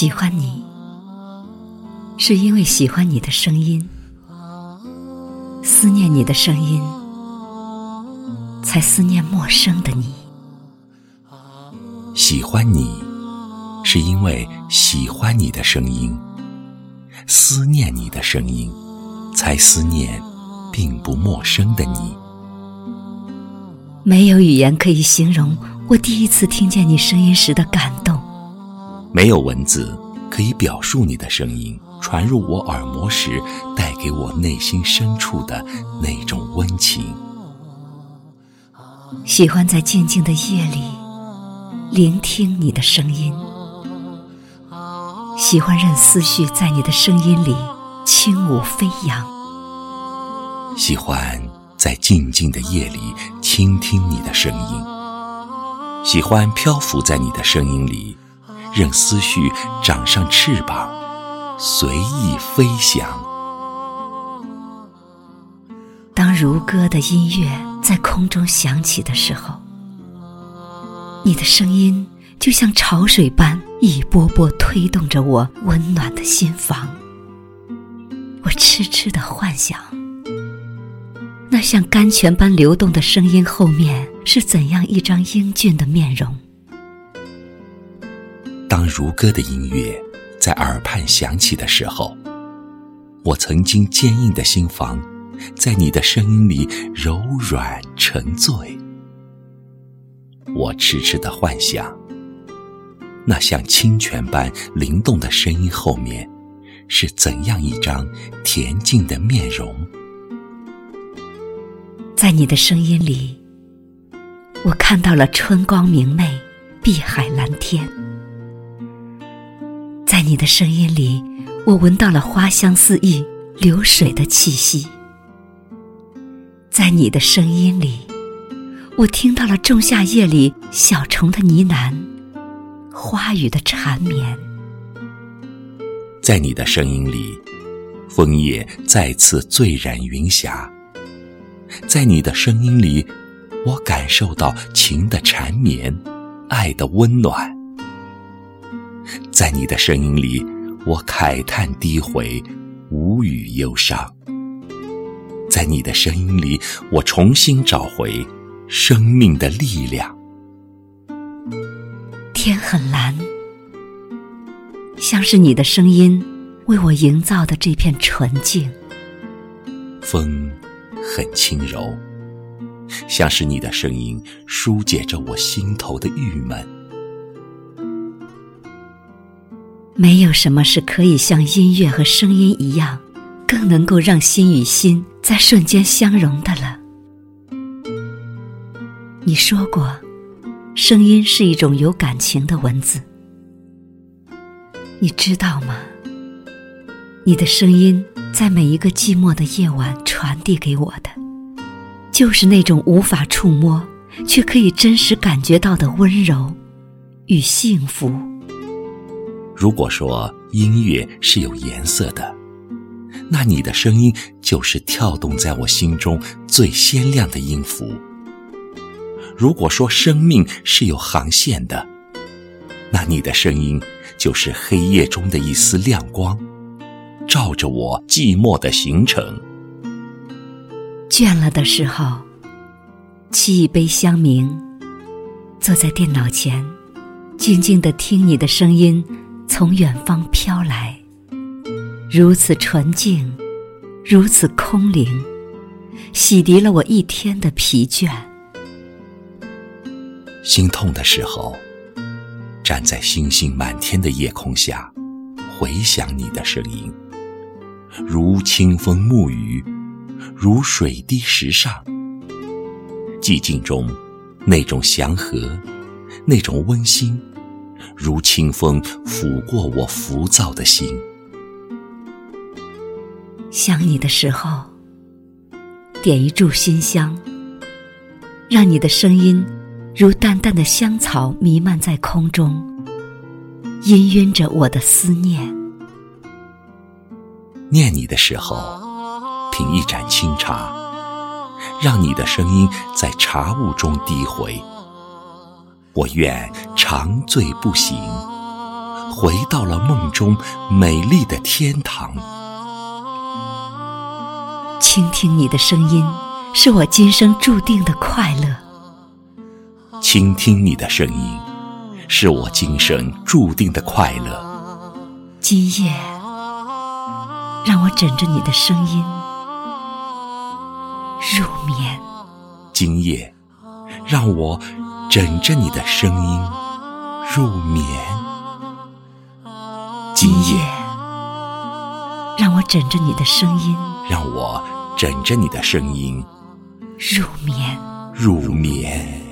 喜欢你，是因为喜欢你的声音，思念你的声音，才思念陌生的你。喜欢你，是因为喜欢你的声音，思念你的声音，才思念并不陌生的你。没有语言可以形容我第一次听见你声音时的感动。没有文字可以表述你的声音传入我耳膜时带给我内心深处的那种温情。喜欢在静静的夜里聆听你的声音，喜欢任思绪在你的声音里轻舞飞扬，喜欢在静静的夜里倾听你的声音，喜欢漂浮在你的声音里。任思绪长上翅膀，随意飞翔。当如歌的音乐在空中响起的时候，你的声音就像潮水般一波波推动着我温暖的心房。我痴痴的幻想，那像甘泉般流动的声音后面是怎样一张英俊的面容。当如歌的音乐在耳畔响起的时候，我曾经坚硬的心房，在你的声音里柔软沉醉。我痴痴的幻想，那像清泉般灵动的声音后面，是怎样一张恬静的面容？在你的声音里，我看到了春光明媚，碧海蓝天。在你的声音里，我闻到了花香四溢、流水的气息；在你的声音里，我听到了仲夏夜里小虫的呢喃、花语的缠绵；在你的声音里，枫叶再次醉染云霞；在你的声音里，我感受到情的缠绵、爱的温暖。在你的声音里，我慨叹低回，无语忧伤。在你的声音里，我重新找回生命的力量。天很蓝，像是你的声音为我营造的这片纯净。风很轻柔，像是你的声音疏解着我心头的郁闷。没有什么是可以像音乐和声音一样，更能够让心与心在瞬间相融的了。你说过，声音是一种有感情的文字。你知道吗？你的声音在每一个寂寞的夜晚传递给我的，就是那种无法触摸却可以真实感觉到的温柔与幸福。如果说音乐是有颜色的，那你的声音就是跳动在我心中最鲜亮的音符。如果说生命是有航线的，那你的声音就是黑夜中的一丝亮光，照着我寂寞的行程。倦了的时候，沏一杯香茗，坐在电脑前，静静的听你的声音。从远方飘来，如此纯净，如此空灵，洗涤了我一天的疲倦。心痛的时候，站在星星满天的夜空下，回想你的声音，如清风沐雨，如水滴石上。寂静中，那种祥和，那种温馨。如清风抚过我浮躁的心，想你的时候，点一炷馨香，让你的声音如淡淡的香草弥漫在空中，氤氲着我的思念。念你的时候，品一盏清茶，让你的声音在茶雾中低回。我愿长醉不醒，回到了梦中美丽的天堂。倾听你的声音，是我今生注定的快乐。倾听你的声音，是我今生注定的快乐。今夜，让我枕着你的声音入眠。今夜，让我枕着你的声音入眠。今夜，让我枕着你的声音让我枕着你的声音入眠。入眠。